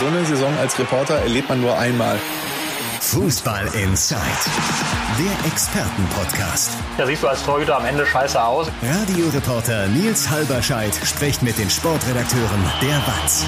So eine Saison als Reporter erlebt man nur einmal. Fußball Inside, der Expertenpodcast. Da siehst du als Torhüter am Ende scheiße aus. Radioreporter Nils Halberscheid spricht mit den Sportredakteuren der WAZ.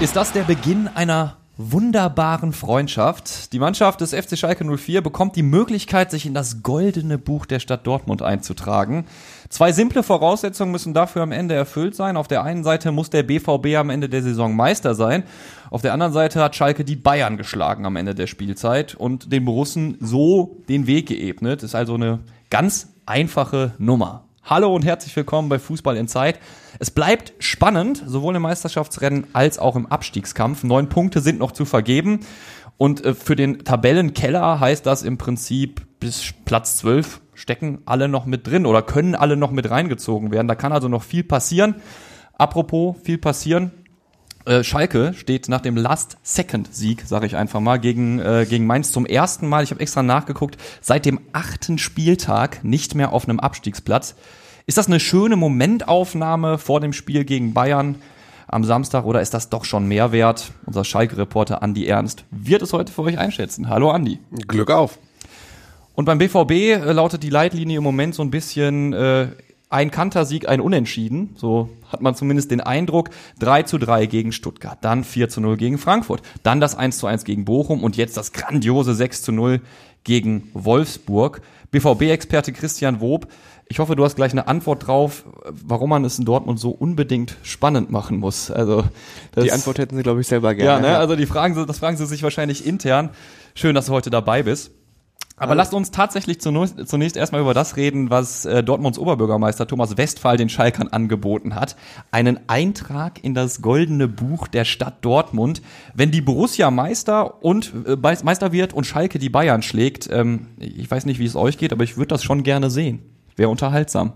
Ist das der Beginn einer wunderbaren Freundschaft? Die Mannschaft des FC Schalke 04 bekommt die Möglichkeit, sich in das goldene Buch der Stadt Dortmund einzutragen. Zwei simple Voraussetzungen müssen dafür am Ende erfüllt sein. Auf der einen Seite muss der BVB am Ende der Saison Meister sein. Auf der anderen Seite hat Schalke die Bayern geschlagen am Ende der Spielzeit und den Borussen so den Weg geebnet. Ist also eine ganz einfache Nummer. Hallo und herzlich willkommen bei Fußball in Zeit. Es bleibt spannend, sowohl im Meisterschaftsrennen als auch im Abstiegskampf. Neun Punkte sind noch zu vergeben. Und äh, für den Tabellenkeller heißt das im Prinzip bis Platz 12 stecken alle noch mit drin oder können alle noch mit reingezogen werden. Da kann also noch viel passieren. Apropos viel passieren. Äh, Schalke steht nach dem Last-Second-Sieg, sage ich einfach mal, gegen, äh, gegen Mainz zum ersten Mal, ich habe extra nachgeguckt, seit dem achten Spieltag nicht mehr auf einem Abstiegsplatz. Ist das eine schöne Momentaufnahme vor dem Spiel gegen Bayern am Samstag oder ist das doch schon mehr wert? Unser Schalke-Reporter Andi Ernst wird es heute für euch einschätzen. Hallo Andi. Glück auf. Und beim BVB äh, lautet die Leitlinie im Moment so ein bisschen äh, ein Kantersieg, ein Unentschieden. So hat man zumindest den Eindruck. 3 zu 3 gegen Stuttgart, dann 4 zu 0 gegen Frankfurt, dann das 1 zu 1 gegen Bochum und jetzt das grandiose 6 zu 0 gegen Wolfsburg. BVB-Experte Christian Wob, ich hoffe, du hast gleich eine Antwort drauf, warum man es in Dortmund so unbedingt spannend machen muss. Also das, Die Antwort hätten sie, glaube ich, selber gerne. Ja, ne? also die fragen, das fragen sie sich wahrscheinlich intern. Schön, dass du heute dabei bist. Aber lasst uns tatsächlich zunächst, zunächst erstmal über das reden, was äh, Dortmunds Oberbürgermeister Thomas Westphal den Schalkern angeboten hat. Einen Eintrag in das goldene Buch der Stadt Dortmund. Wenn die Borussia Meister und äh, Meister wird und Schalke die Bayern schlägt, ähm, ich weiß nicht, wie es euch geht, aber ich würde das schon gerne sehen. Wäre unterhaltsam.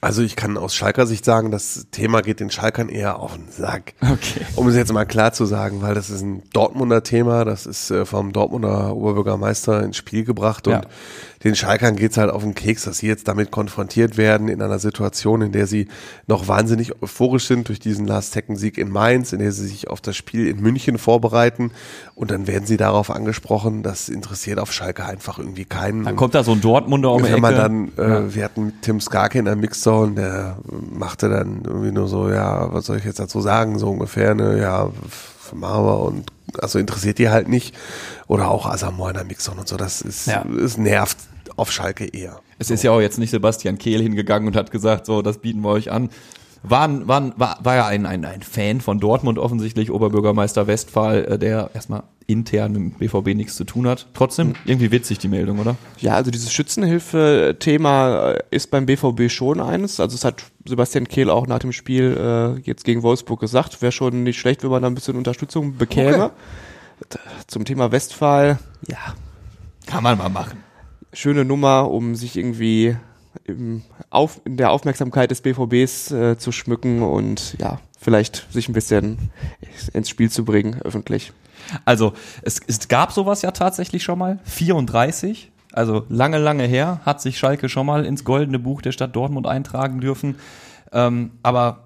Also ich kann aus Schalker Sicht sagen, das Thema geht den Schalkern eher auf den Sack. Okay. Um es jetzt mal klar zu sagen, weil das ist ein Dortmunder Thema, das ist äh, vom Dortmunder Oberbürgermeister ins Spiel gebracht und Ja. Den Schalkern geht's halt auf den Keks, dass sie jetzt damit konfrontiert werden in einer Situation, in der sie noch wahnsinnig euphorisch sind durch diesen Last-Second-Sieg in Mainz, in der sie sich auf das Spiel in München vorbereiten und dann werden sie darauf angesprochen, das interessiert auf Schalke einfach irgendwie keinen. Dann kommt da so ein Dortmunder um die Ecke. man dann, äh, wir hatten Tim Skarke in der Mixzone, der machte dann irgendwie nur so, ja, was soll ich jetzt dazu sagen, so ungefähr, ne, ja, wir und also interessiert die halt nicht. Oder auch Asamoah in der Mixzone und so, das ist, Ja. es nervt auf Schalke eher. Es ist ja auch jetzt nicht Sebastian Kehl hingegangen und hat gesagt, so, das bieten wir euch an. War, war, war, war ja ein, ein, ein Fan von Dortmund offensichtlich, Oberbürgermeister Westphal, äh, der erstmal intern mit dem BVB nichts zu tun hat. Trotzdem irgendwie witzig die Meldung, oder? Ja, also dieses Schützenhilfe-Thema äh, ist beim BVB schon eines. Also es hat Sebastian Kehl auch nach dem Spiel äh, jetzt gegen Wolfsburg gesagt, wäre schon nicht schlecht, wenn man da ein bisschen Unterstützung bekäme. D- Zum Thema Westphal, ja, Kann man mal machen. Schöne Nummer, um sich irgendwie im auf, in der Aufmerksamkeit des BVBs äh, zu schmücken und ja, vielleicht sich ein bisschen ins Spiel zu bringen, öffentlich. Also, es, es gab sowas ja tatsächlich schon mal. 34, also lange, lange her, hat sich Schalke schon mal ins goldene Buch der Stadt Dortmund eintragen dürfen. Ähm, aber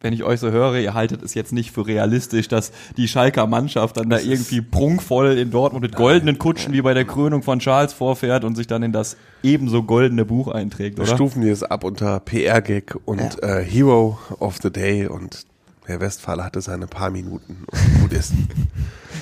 wenn ich euch so höre, ihr haltet es jetzt nicht für realistisch, dass die Schalker Mannschaft dann da irgendwie prunkvoll in Dortmund mit goldenen Kutschen wie bei der Krönung von Charles vorfährt und sich dann in das ebenso goldene Buch einträgt, Wir oder? stufen die es ab unter PR-Gag und äh, Hero of the Day und Herr Westphal hatte seine paar Minuten und gut ist.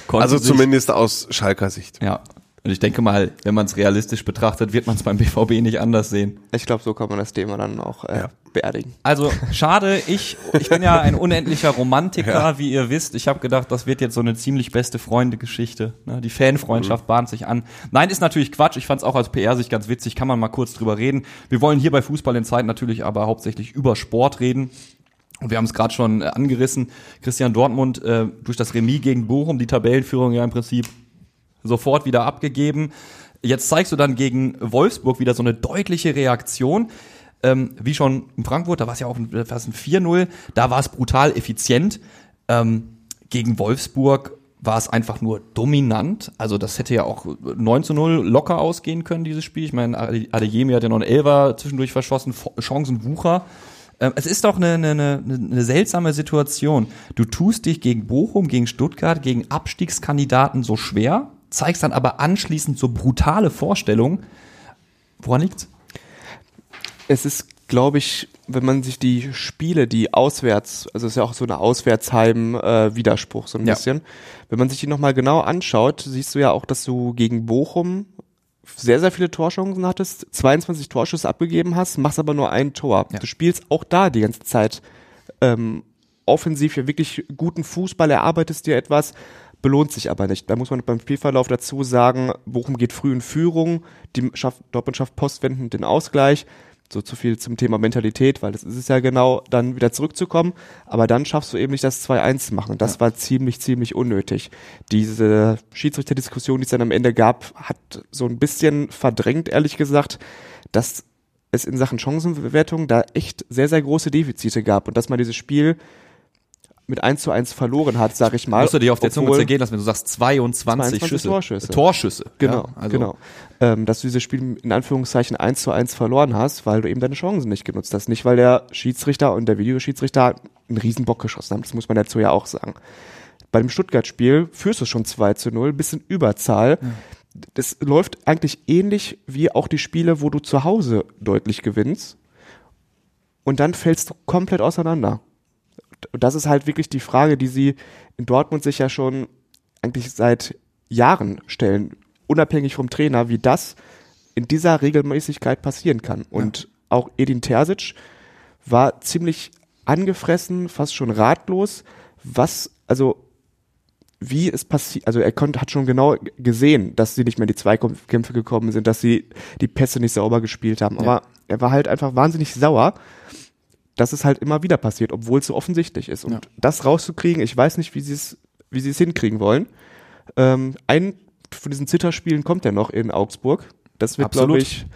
Also zumindest aus Schalker Sicht. Ja. Und ich denke mal, wenn man es realistisch betrachtet, wird man es beim BVB nicht anders sehen. Ich glaube, so kann man das Thema dann auch äh, Ja. Beerdigen. Also schade, ich, ich bin ja ein unendlicher Romantiker, wie ihr wisst. Ich habe gedacht, das wird jetzt so eine ziemlich beste Freunde-Geschichte. Ne? Die Fanfreundschaft bahnt sich an. Nein, ist natürlich Quatsch. Ich fand es auch als PR-Sicht ganz witzig. Kann man mal kurz drüber reden. Wir wollen hier bei Fußball in Zeit natürlich aber hauptsächlich über Sport reden. Und wir haben es gerade schon äh, angerissen. Christian Dortmund äh, durch das Remis gegen Bochum, die Tabellenführung ja im Prinzip sofort wieder abgegeben. Jetzt zeigst du dann gegen Wolfsburg wieder so eine deutliche Reaktion. Ähm, wie schon in Frankfurt, da war es ja auch fast ein 4-0, da war es brutal effizient. Ähm, gegen Wolfsburg war es einfach nur dominant. Also das hätte ja auch 9 zu 0 locker ausgehen können, dieses Spiel. Ich meine, Ade- Adeyemi hat ja noch einen Elfer zwischendurch verschossen, Chancenwucher. Ähm, es ist doch eine, eine, eine, eine seltsame Situation. Du tust dich gegen Bochum, gegen Stuttgart, gegen Abstiegskandidaten so schwer, zeigst dann aber anschließend so brutale Vorstellungen. Woran liegt's? Es ist, glaube ich, wenn man sich die Spiele, die auswärts, also es ist ja auch so eine Auswärtsheim-Widerspruch so ein Ja. bisschen, wenn man sich die nochmal genau anschaut, siehst du ja auch, dass du gegen Bochum sehr, sehr viele Torchancen hattest, 22 Torschüsse abgegeben hast, machst aber nur ein Tor. Ja. Du spielst auch da die ganze Zeit ähm, offensiv ja wirklich guten Fußball, erarbeitest dir etwas, belohnt sich aber nicht. Da muss man beim Spielverlauf dazu sagen, Bochum geht früh in Führung, die schafft, Dortmund schafft postwendend den Ausgleich. So zu viel zum Thema Mentalität, weil das ist es ja genau, dann wieder zurückzukommen. Aber dann schaffst du eben nicht das 2-1 machen. Und das war ziemlich, ziemlich unnötig. Diese Schiedsrichterdiskussion, die es dann am Ende gab, hat so ein bisschen verdrängt, ehrlich gesagt, dass es in Sachen Chancenbewertung da echt sehr, sehr große Defizite gab und dass man dieses Spiel mit 1 zu 1 verloren hat, sag ich mal. Musst du dir auf der Zunge zergehen lassen, wenn du sagst 22, 22 Schüsse. Torschüsse. Torschüsse. Genau, Ja, also, genau. Ähm, dass du dieses Spiel in Anführungszeichen 1 zu 1 verloren hast, weil du eben deine Chancen nicht genutzt hast. Nicht, weil der Schiedsrichter und der Videoschiedsrichter einen riesen Bock geschossen haben. Das muss man dazu ja auch sagen. Bei dem Stuttgart-Spiel führst du schon 2 zu 0, bist in Überzahl. Das läuft eigentlich ähnlich wie auch die Spiele, wo du zu Hause deutlich gewinnst. Und dann fällst du komplett auseinander. Und das ist halt wirklich die Frage, die sie in Dortmund sich ja schon eigentlich seit Jahren stellen, unabhängig vom Trainer, wie das in dieser Regelmäßigkeit passieren kann. Und auch Edin Terzic war ziemlich angefressen, fast schon ratlos, was, also wie es passiert, also er konnte, hat schon genau gesehen, dass sie nicht mehr in die Zweikämpfe gekommen sind, dass sie die Pässe nicht sauber gespielt haben. Aber er war halt einfach wahnsinnig sauer, dass es halt immer wieder passiert, obwohl es so offensichtlich ist. Und Ja. das rauszukriegen, ich weiß nicht, wie sie es, wie sie es hinkriegen wollen. Ähm, ein von diesen Zitterspielen kommt ja noch in Augsburg. Das wird, Absolut. glaube ich,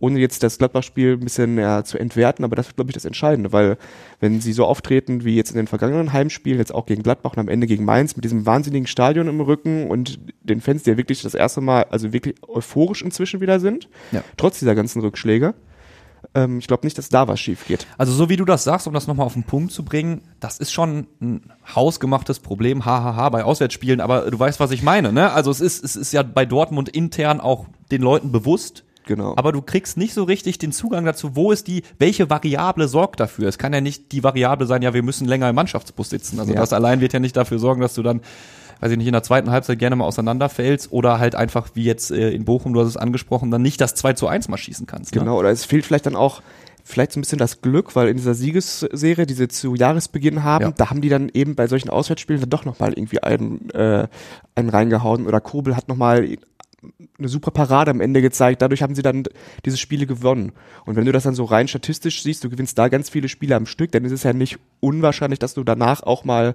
ohne jetzt das Gladbach-Spiel ein bisschen ja, zu entwerten, aber das wird, glaube ich, das Entscheidende, weil wenn sie so auftreten wie jetzt in den vergangenen Heimspielen, jetzt auch gegen Gladbach und am Ende gegen Mainz mit diesem wahnsinnigen Stadion im Rücken und den Fans, die ja wirklich das erste Mal, also wirklich euphorisch inzwischen wieder sind, Ja. trotz dieser ganzen Rückschläge, ähm, ich glaube nicht, dass da was schief geht. Also so wie du das sagst, um das nochmal auf den Punkt zu bringen, das ist schon ein hausgemachtes Problem, hahaha, bei Auswärtsspielen, aber du weißt, was ich meine, ne? Also es ist, es ist ja bei Dortmund intern auch den Leuten bewusst, Genau. aber du kriegst nicht so richtig den Zugang dazu, wo ist die, welche Variable sorgt dafür? Es kann ja nicht die Variable sein, ja, wir müssen länger im Mannschaftsbus sitzen. Also Ja. das allein wird ja nicht dafür sorgen, dass du dann, weiß ich nicht, in der zweiten Halbzeit gerne mal auseinanderfällst oder halt einfach, wie jetzt äh, in Bochum, du hast es angesprochen, dann nicht das 2 zu 1 mal schießen kannst. Ne? Genau, oder es fehlt vielleicht dann auch vielleicht so ein bisschen das Glück, weil in dieser Siegesserie, die sie zu Jahresbeginn haben, Ja. da haben die dann eben bei solchen Auswärtsspielen dann doch nochmal irgendwie einen, äh, einen reingehauen oder Kobel hat nochmal eine super Parade am Ende gezeigt. Dadurch haben sie dann diese Spiele gewonnen. Und wenn du das dann so rein statistisch siehst, du gewinnst da ganz viele Spiele am Stück, dann ist es ja nicht unwahrscheinlich, dass du danach auch mal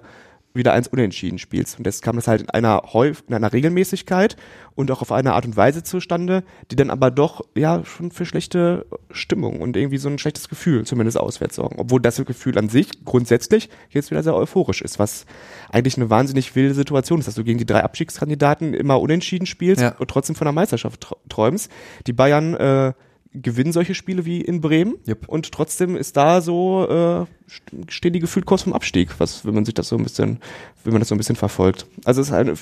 wieder eins unentschieden spielst. Und das kam das halt in einer Häuf in einer Regelmäßigkeit und auch auf eine Art und Weise zustande, die dann aber doch ja schon für schlechte Stimmung und irgendwie so ein schlechtes Gefühl zumindest auswärts sorgen. Obwohl das Gefühl an sich grundsätzlich jetzt wieder sehr euphorisch ist, was eigentlich eine wahnsinnig wilde Situation ist, dass du gegen die drei Abstiegskandidaten immer unentschieden spielst Ja. und trotzdem von der Meisterschaft tr- träumst. Die Bayern äh, gewinnen solche Spiele wie in Bremen Jupp. und trotzdem ist da so äh, st- stehen die gefühlt kurz vom Abstieg, was wenn man sich das so ein bisschen, wenn man das so ein bisschen verfolgt. Also es ist eine,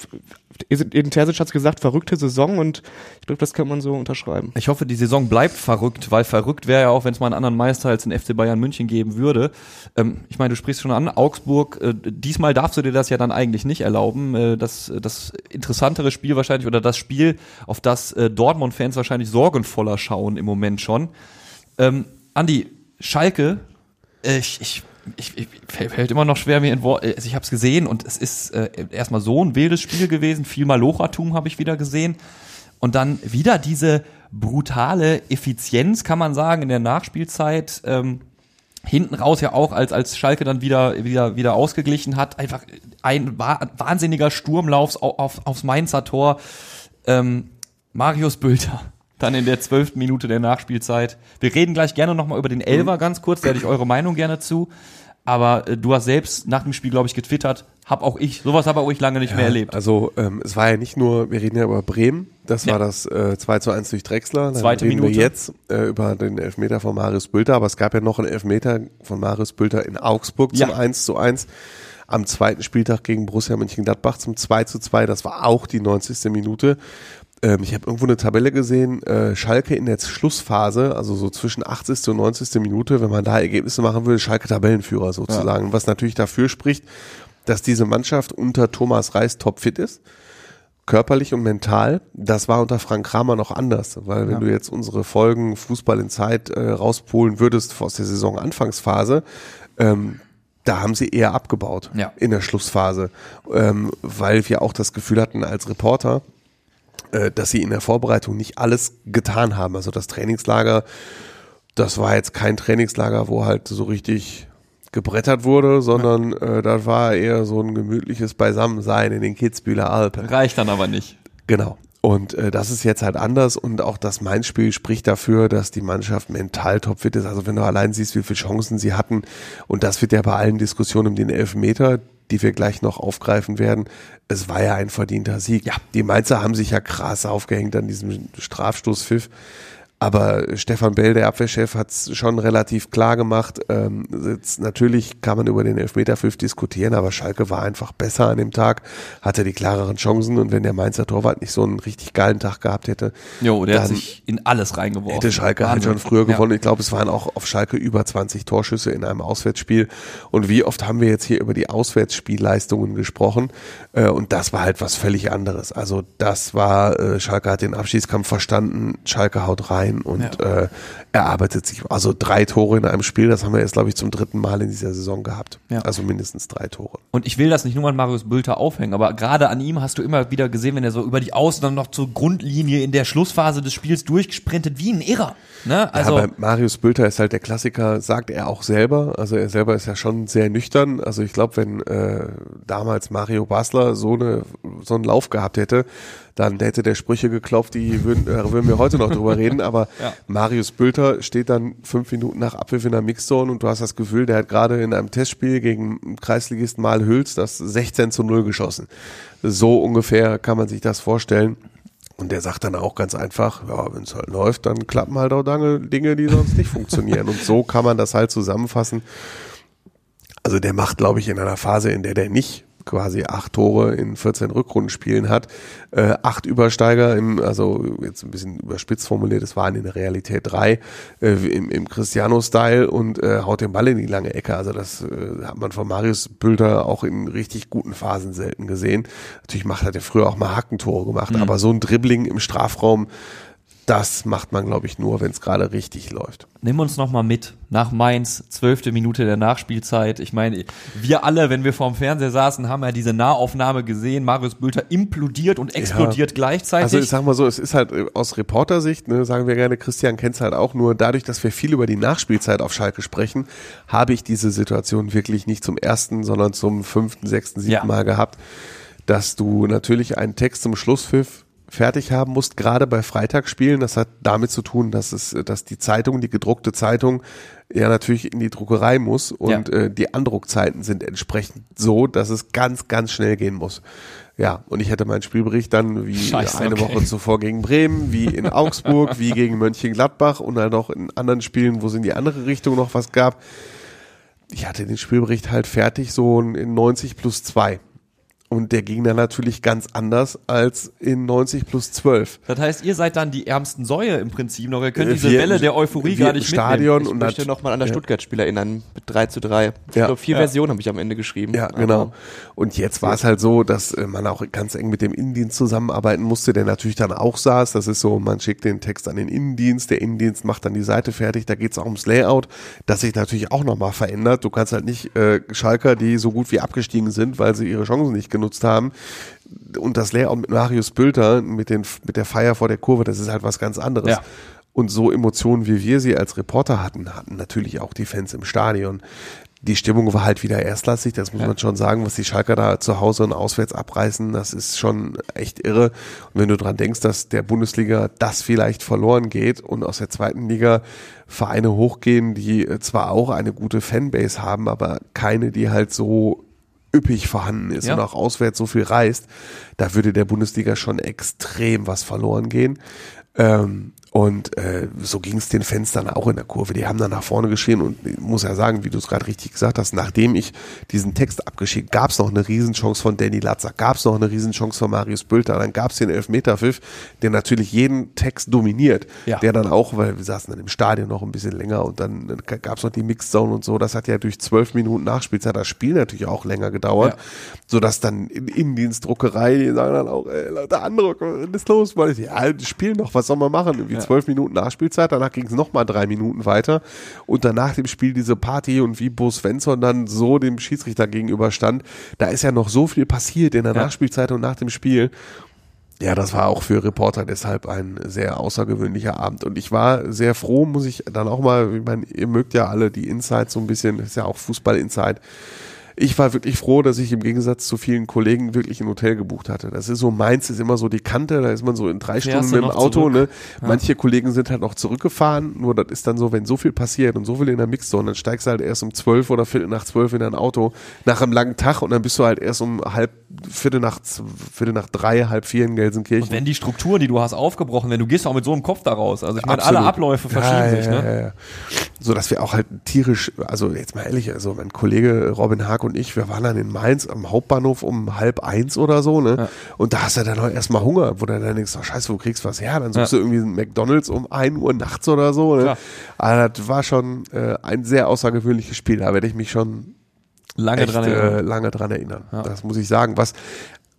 Edin Terzic hat gesagt, verrückte Saison und ich glaube, das kann man so unterschreiben. Ich hoffe, die Saison bleibt verrückt, weil verrückt wäre ja auch, wenn es mal einen anderen Meister als den FC Bayern München geben würde. Ähm, ich meine, du sprichst schon an, Augsburg, äh, diesmal darfst du dir das ja dann eigentlich nicht erlauben. Äh, das, das interessantere Spiel wahrscheinlich oder das Spiel, auf das äh, Dortmund-Fans wahrscheinlich sorgenvoller schauen im Moment schon. Ähm, Andi, Schalke, äh, ich, ich, ich, ich fällt immer noch schwer mir in Wort. Also ich habe es gesehen und es ist äh, erstmal so ein wildes Spiel gewesen. Viel Malochatum habe ich wieder gesehen. Und dann wieder diese brutale Effizienz, kann man sagen, in der Nachspielzeit. Ähm, hinten raus ja auch, als, als Schalke dann wieder, wieder, wieder ausgeglichen hat. Einfach ein wa wahnsinniger Sturmlauf auf, auf, aufs Mainzer Tor. Ähm, Marius Bülter. Dann in der zwölften Minute der Nachspielzeit. Wir reden gleich gerne nochmal über den Elfer ganz kurz, da hätte ich eure Meinung gerne zu. Aber äh, du hast selbst nach dem Spiel, glaube ich, getwittert, hab auch ich, sowas habe auch ich lange nicht mehr erlebt. Also ähm, es war ja nicht nur, wir reden ja über Bremen, das Ja. war das äh, 2 zu 1 durch Drexler. Dann Zweite reden Minute. wir jetzt äh, über den Elfmeter von Marius Bülter, aber es gab ja noch einen Elfmeter von Marius Bülter in Augsburg zum Ja. 1 zu 1. Am zweiten Spieltag gegen Borussia Mönchengladbach zum 2 zu 2, das war auch die 90. Minute. Ähm, ich habe irgendwo eine Tabelle gesehen, äh, Schalke in der Schlussphase, also so zwischen 80. und 90. Minute, wenn man da Ergebnisse machen würde, Schalke Tabellenführer sozusagen. Was natürlich dafür spricht, dass diese Mannschaft unter Thomas Reis topfit ist körperlich und mental, das war unter Frank Kramer noch anders, weil wenn du jetzt unsere Folgen Fußball in Zeit äh, rauspolen würdest aus der Saison Anfangsphase, ähm, da haben sie eher abgebaut Ja. in der Schlussphase, ähm, weil wir auch das Gefühl hatten als Reporter, dass sie in der Vorbereitung nicht alles getan haben. Also das Trainingslager, das war jetzt kein Trainingslager, wo halt so richtig gebrettert wurde, sondern äh, das war eher so ein gemütliches Beisammensein in den Kitzbühler Alpen. Reicht dann aber nicht. Genau. Und äh, das ist jetzt halt anders und auch das Mainz-Spiel spricht dafür, dass die Mannschaft mental topfit ist. Also wenn du allein siehst, wie viele Chancen sie hatten und das wird ja bei allen Diskussionen um den Elfmeter, die wir gleich noch aufgreifen werden, es war ja ein verdienter Sieg. Ja. Die Mainzer haben sich ja krass aufgehängt an diesem Strafstoßpfiff. Aber Stefan Bell, der Abwehrchef, hat es schon relativ klar gemacht. Ähm, jetzt, natürlich kann man über den Elfmeterpfiff diskutieren, aber Schalke war einfach besser an dem Tag, hatte die klareren Chancen und wenn der Mainzer Torwart nicht so einen richtig geilen Tag gehabt hätte, Jo, der hat sich in alles reingeworfen. hätte Schalke halt Wahnsinn. schon früher Ja. gewonnen. Ich glaube, es waren auch auf Schalke über 20 Torschüsse in einem Auswärtsspiel. Und wie oft haben wir jetzt hier über die Auswärtsspielleistungen gesprochen? Äh, und das war halt was völlig anderes. Also das war, äh, Schalke hat den Abschießkampf verstanden, Schalke haut rein und äh, erarbeitet sich. Also drei Tore in einem Spiel, das haben wir jetzt, glaube ich, zum dritten Mal in dieser Saison gehabt. Ja. Also mindestens drei Tore. Und ich will das nicht nur an Marius Bülter aufhängen, aber gerade an ihm hast du immer wieder gesehen, wenn er so über die Außen dann noch zur Grundlinie in der Schlussphase des Spiels durchgesprintet, wie ein Irrer. Ne? Also, ja, bei Marius Bülter ist halt der Klassiker, sagt er auch selber. Also er selber ist ja schon sehr nüchtern. Also ich glaube, wenn äh, damals Mario Basler so eine so einen Lauf gehabt hätte, dann hätte der Sprüche geklopft, die würden, äh, würden wir heute noch drüber reden. Aber Ja. Marius Bülter steht dann fünf Minuten nach Abpfiff in der Mixzone und du hast das Gefühl, der hat gerade in einem Testspiel gegen Kreisligisten Mal Hüls das 16 zu 0 geschossen. So ungefähr kann man sich das vorstellen. Und der sagt dann auch ganz einfach, ja, wenn es halt läuft, dann klappen halt auch Dinge, die sonst nicht funktionieren. Und so kann man das halt zusammenfassen. Also der macht, glaube ich, in einer Phase, in der der nicht quasi acht Tore in 14 Rückrundenspielen hat, äh, acht Übersteiger im, also jetzt ein bisschen überspitzt formuliert, es waren in der Realität drei, äh, im, im Cristiano-Style und äh, haut den Ball in die lange Ecke. Also das äh, hat man von Marius Bülter auch in richtig guten Phasen selten gesehen. Natürlich macht hat er früher auch mal Hackentore gemacht, aber so ein Dribbling im Strafraum, das macht man, glaube ich, nur, wenn es gerade richtig läuft. nimm uns noch mal mit nach Mainz, zwölfte Minute der Nachspielzeit. Ich meine, wir alle, wenn wir vorm Fernseher saßen, haben ja diese Nahaufnahme gesehen. Marius Bülter implodiert und explodiert gleichzeitig. Also ich sag mal so, es ist halt äh, aus Reportersicht, ne, sagen wir gerne, Christian kennt's halt auch nur, dadurch, dass wir viel über die Nachspielzeit auf Schalke sprechen, habe ich diese Situation wirklich nicht zum ersten, sondern zum fünften, sechsten, siebten Ja. Mal gehabt, dass du natürlich einen Text zum Schlusspfiff fertig haben musst, gerade bei Freitagsspielen. Das hat damit zu tun, dass es, dass die Zeitung, die gedruckte Zeitung, ja natürlich in die Druckerei muss und Ja. äh, die Andruckzeiten sind entsprechend so, dass es ganz, ganz schnell gehen muss. Ja, und ich hätte meinen Spielbericht dann wie Scheiße, eine okay. Woche zuvor gegen Bremen, wie in Augsburg, wie gegen Mönchengladbach und dann noch in anderen Spielen, wo es in die andere Richtung noch was gab. Ich hatte den Spielbericht halt fertig, so in 90 plus 2. Und der ging dann natürlich ganz anders als in 90 plus 12. das heißt, ihr seid dann die ärmsten Säue im Prinzip noch. Ihr könnt diese wir- Welle der Euphorie gar nicht Stadion mitnehmen. und Ich möchte nat- nochmal an das ja. Stuttgart-Spiel erinnern, mit 3 zu 3. Ich Ja. glaube, vier Ja. Versionen habe ich am Ende geschrieben. Ja, Aber genau. Und jetzt war es halt so, dass äh, man auch ganz eng mit dem Innendienst zusammenarbeiten musste, der natürlich dann auch saß. Das ist so, man schickt den Text an den Innendienst, der Innendienst macht dann die Seite fertig. Da geht es auch ums Layout, das sich natürlich auch nochmal verändert. Du kannst halt nicht äh, Schalker, die so gut wie abgestiegen sind, weil sie ihre Chancen nicht genutzt haben, und das Layout mit Marius Bülter, mit, den, mit der Feier vor der Kurve, das ist halt was ganz anderes. Ja. Und so Emotionen, wie wir sie als Reporter hatten, hatten natürlich auch die Fans im Stadion. die Stimmung war halt wieder erstklassig, das muss man schon sagen, was die Schalker da zu Hause und auswärts abreißen, das ist schon echt irre. Und wenn du dran denkst, dass der Bundesliga das vielleicht verloren geht und aus der zweiten Liga Vereine hochgehen, die zwar auch eine gute Fanbase haben, aber keine, die halt so üppig vorhanden ist Ja. und auch auswärts so viel reist, da würde der Bundesliga schon extrem was verloren gehen. Ähm, und äh, so ging es den Fans dann auch in der Kurve. Die haben dann nach vorne geschrien und ich muss ja sagen, wie du es gerade richtig gesagt hast, nachdem ich diesen Text abgeschickt, gab es noch eine Riesenchance von Danny Latzer, gab es noch eine Riesenchance von Marius Bülter, dann gab es den Elfmeterpfiff, der natürlich jeden Text dominiert, Ja. der dann auch, weil wir saßen dann im Stadion noch ein bisschen länger und dann gab es noch die Mixzone und so, das hat ja durch zwölf Minuten Nachspielzeit das Spiel natürlich auch länger gedauert, Ja. sodass dann in Indienstdruckerei, die sagen dann auch, ey, Leute, Andruck, was ist los? Weil ich, ja, spiel noch, was soll man machen? Irgendwie zwölf Minuten Nachspielzeit, danach ging es nochmal drei Minuten weiter und danach dem Spiel diese Party und wie Bo Svensson dann so dem Schiedsrichter gegenüberstand, da ist ja noch so viel passiert in der Ja. Nachspielzeit und nach dem Spiel. Ja, das war auch für Reporter deshalb ein sehr außergewöhnlicher Abend. Und ich war sehr froh, muss ich dann auch mal, ich meine, ihr mögt ja alle die Insights so ein bisschen, ist ja auch Fußball-Insight. Ich war wirklich froh, dass ich im Gegensatz zu vielen Kollegen wirklich ein Hotel gebucht hatte. Das ist so, Mainz ist immer so die Kante, da ist man so in drei Fährst Stunden mit dem Auto, zurück? ne? Manche Kollegen sind halt noch zurückgefahren, nur das ist dann so, wenn so viel passiert und so viel in der Mixzone, dann steigst du halt erst um zwölf oder viertel nach zwölf in dein Auto nach einem langen Tag und dann bist du halt erst um halb, viertel nach, viertel nach drei, halb vier in Gelsenkirchen. Und wenn die Strukturen, die du hast, aufgebrochen werden, du gehst auch mit so einem Kopf da raus. Also ich meine, alle Abläufe verschieben Ja, sich, ja, ne? Ja, ja. So dass wir auch halt tierisch, also jetzt mal ehrlich, also mein Kollege Robin Haag und ich, wir waren dann in Mainz am Hauptbahnhof um halb eins oder so, ne? Und da hast du dann auch erstmal Hunger, wo du dann denkst, oh, scheiße, wo kriegst du was her? Dann suchst Ja. du irgendwie einen McDonalds um ein Uhr nachts oder so, ne? Aber das war schon äh, ein sehr außergewöhnliches Spiel, da werde ich mich schon Lange echt, dran äh, erinnern. lange dran erinnern. Das muss ich sagen. Was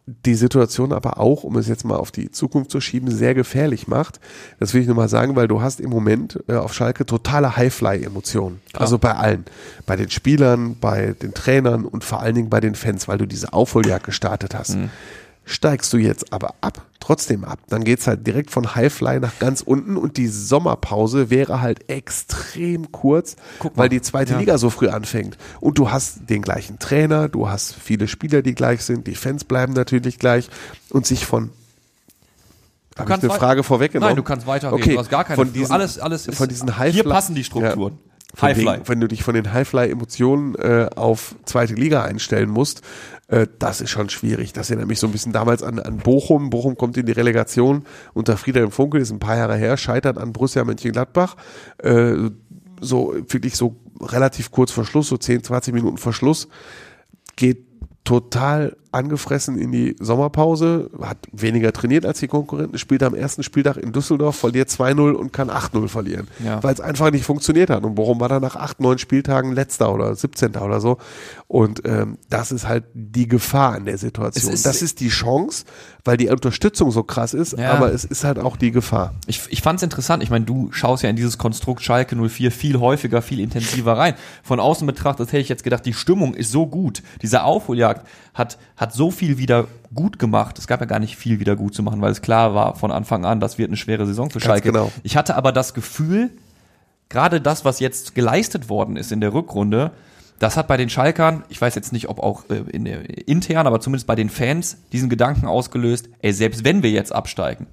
die Situation aber auch, um es jetzt mal auf die Zukunft zu schieben, sehr gefährlich macht. Das will ich nur mal sagen, weil du hast im Moment äh, auf Schalke totale Highfly-Emotionen. Also bei allen. Bei den Spielern, bei den Trainern und vor allen Dingen bei den Fans, weil du diese Aufholjagd gestartet hast. Steigst du jetzt aber ab, trotzdem ab, dann geht's halt direkt von Highfly nach ganz unten und die Sommerpause wäre halt extrem kurz, weil die zweite Ja. Liga so früh anfängt. Und du hast den gleichen Trainer, du hast viele Spieler, die gleich sind, die Fans bleiben natürlich gleich und sich von Habe ich eine Frage vorweggenommen? Nein, du kannst weitergehen. Okay, Du hast gar keine von diesen, alles, alles ist, von diesen Hier Highfly- passen die Strukturen. Ja. Wegen, wenn du dich von den Highfly-Emotionen äh, auf zweite Liga einstellen musst, äh, das ist schon schwierig. Das erinnert mich so ein bisschen damals an, an Bochum. Bochum kommt in die Relegation unter Friedhelm Funkel, ist ein paar Jahre her, scheitert an Borussia Mönchengladbach. Äh, so wirklich so relativ kurz vor Schluss, so 10, 20 Minuten vor Schluss, geht total angefressen in die Sommerpause, hat weniger trainiert als die Konkurrenten, spielt am ersten Spieltag in Düsseldorf, verliert 2-0 und kann 8-0 verlieren, Ja. weil es einfach nicht funktioniert hat. Und Bochum war dann nach 8, 9 Spieltagen letzter oder 17. oder so. Und ähm, das ist halt die Gefahr an der Situation. Ist- das ist die Chance, weil die Unterstützung so krass ist, Ja. aber es ist halt auch die Gefahr. Ich, ich fand es interessant. Ich meine, du schaust ja in dieses Konstrukt Schalke 04 viel häufiger, viel intensiver rein. Von außen betrachtet hätte ich jetzt gedacht, die Stimmung ist so gut. Diese Aufholjagd hat, hat so viel wieder gut gemacht. Es gab ja gar nicht viel wieder gut zu machen, weil es klar war von Anfang an, das wird eine schwere Saison für Ganz Schalke. genau. Ich hatte aber das Gefühl, gerade das, was jetzt geleistet worden ist in der Rückrunde, das hat bei den Schalkern, ich weiß jetzt nicht, ob auch äh, in intern, aber zumindest bei den Fans, diesen Gedanken ausgelöst, ey, selbst wenn wir jetzt absteigen,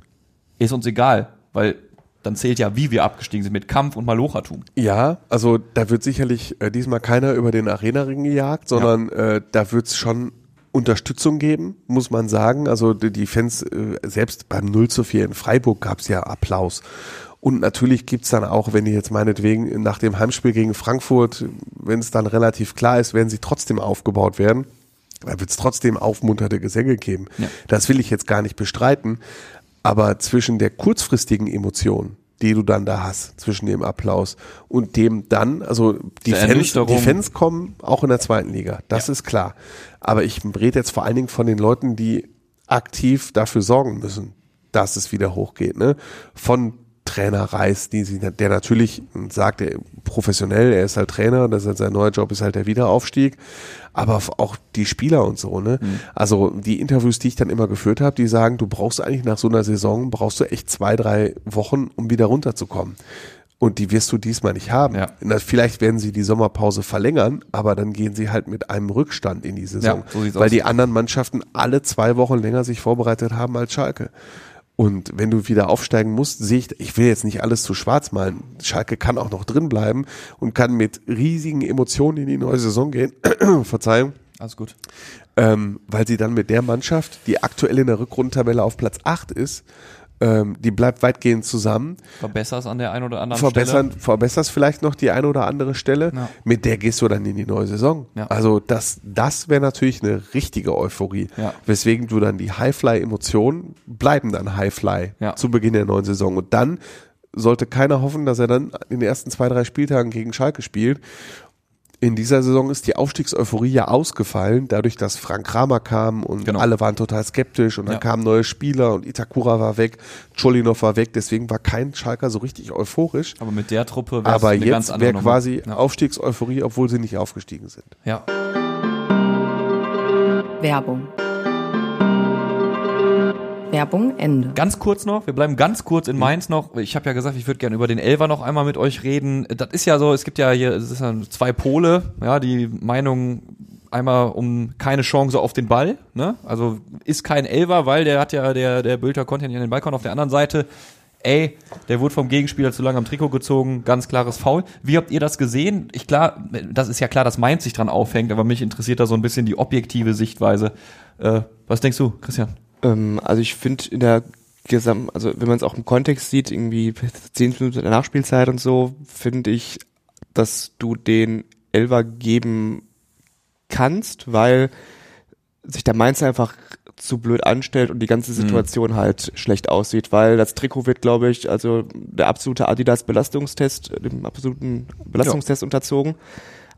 ist uns egal, weil dann zählt ja, wie wir abgestiegen sind mit Kampf und Malochatum. Ja, also da wird sicherlich äh, diesmal keiner über den Arena-Ring gejagt, sondern äh, da wird es schon Unterstützung geben, muss man sagen. Also die, Fans, äh, selbst beim 0 zu 4 in Freiburg gab es ja Applaus. Und natürlich gibt's dann auch, wenn die jetzt meinetwegen nach dem Heimspiel gegen Frankfurt, wenn es dann relativ klar ist, werden sie trotzdem aufgebaut werden. Da wird es trotzdem aufmunternde Gesänge geben. Ja. Das will ich jetzt gar nicht bestreiten. Aber zwischen der kurzfristigen Emotion, die du dann da hast, zwischen dem Applaus und dem dann, also die Fans, die Fans kommen auch in der zweiten Liga, das ist klar. Aber ich rede jetzt vor allen Dingen von den Leuten, die aktiv dafür sorgen müssen, dass es wieder hochgeht. Ne? Von Trainer Reis, die sie, der natürlich sagt, er professionell, er ist halt Trainer, das ist halt sein neuer Job ist halt der Wiederaufstieg, aber auch die Spieler und so, ne? Also die Interviews, die ich dann immer geführt habe, die sagen, du brauchst eigentlich nach so einer Saison, brauchst du echt zwei, drei Wochen, um wieder runterzukommen. Und die wirst du diesmal nicht haben. Ja. Na, vielleicht werden sie die Sommerpause verlängern, aber dann gehen sie halt mit einem Rückstand in die Saison. Ja, so weil aus. die anderen Mannschaften alle zwei Wochen länger sich vorbereitet haben als Schalke. Und wenn du wieder aufsteigen musst, sehe ich, ich will jetzt nicht alles zu schwarz malen. Schalke kann auch noch drin bleiben und kann mit riesigen Emotionen in die neue Saison gehen. Verzeihung. Alles gut. Ähm, weil sie dann mit der Mannschaft, die aktuell in der Rückrundentabelle auf Platz 8 ist, ähm, die bleibt weitgehend zusammen. Verbesserst an der einen oder anderen Verbessern, Stelle. verbesserst vielleicht noch die eine oder andere Stelle. Ja. Mit der gehst du dann in die neue Saison. Ja. Also das, das wäre natürlich eine richtige Euphorie. Ja. Weswegen du dann die Highfly-Emotionen bleiben dann Highfly zu Beginn der neuen Saison. Und dann sollte keiner hoffen, dass er dann in den ersten zwei, drei Spieltagen gegen Schalke spielt. In dieser Saison ist die Aufstiegseuphorie ja ausgefallen, dadurch, dass Frank Kramer kam und Genau. alle waren total skeptisch und dann Ja. kamen neue Spieler und Itakura war weg, Cholinov war weg, deswegen war kein Schalker so richtig euphorisch. Aber mit der Truppe wär's Aber eine ganz jetzt andere wäre Nummer. quasi Ja. Aufstiegseuphorie, obwohl sie nicht aufgestiegen sind. ja. Werbung. Werbung Ende. Ganz kurz noch, wir bleiben ganz kurz in Mainz noch. Ich habe ja gesagt, ich würde gerne über den Elfer noch einmal mit euch reden. Das ist ja so, es gibt ja hier es ist ja zwei Pole, ja, die Meinung einmal um keine Chance auf den Ball, ne? Also ist kein Elfer, weil der hat ja der der Bülter konnte ja nicht an den Ball kommen. Auf der anderen Seite Ey, der wurde vom Gegenspieler zu lange am Trikot gezogen, ganz klares Foul. Wie habt ihr das gesehen? Ich klar, das ist ja klar, dass Mainz sich dran aufhängt, aber mich interessiert da so ein bisschen die objektive Sichtweise. Äh, was denkst du, Christian? Ähm, also ich finde in der Gesam also wenn man es auch im Kontext sieht, irgendwie zehn Minuten der Nachspielzeit und so, finde ich, dass du den Elver geben kannst, weil sich der Mainz einfach zu blöd anstellt und die ganze Situation halt schlecht aussieht, weil das Trikot wird, glaube ich, also der absolute Adidas Belastungstest, dem absoluten Belastungstest unterzogen.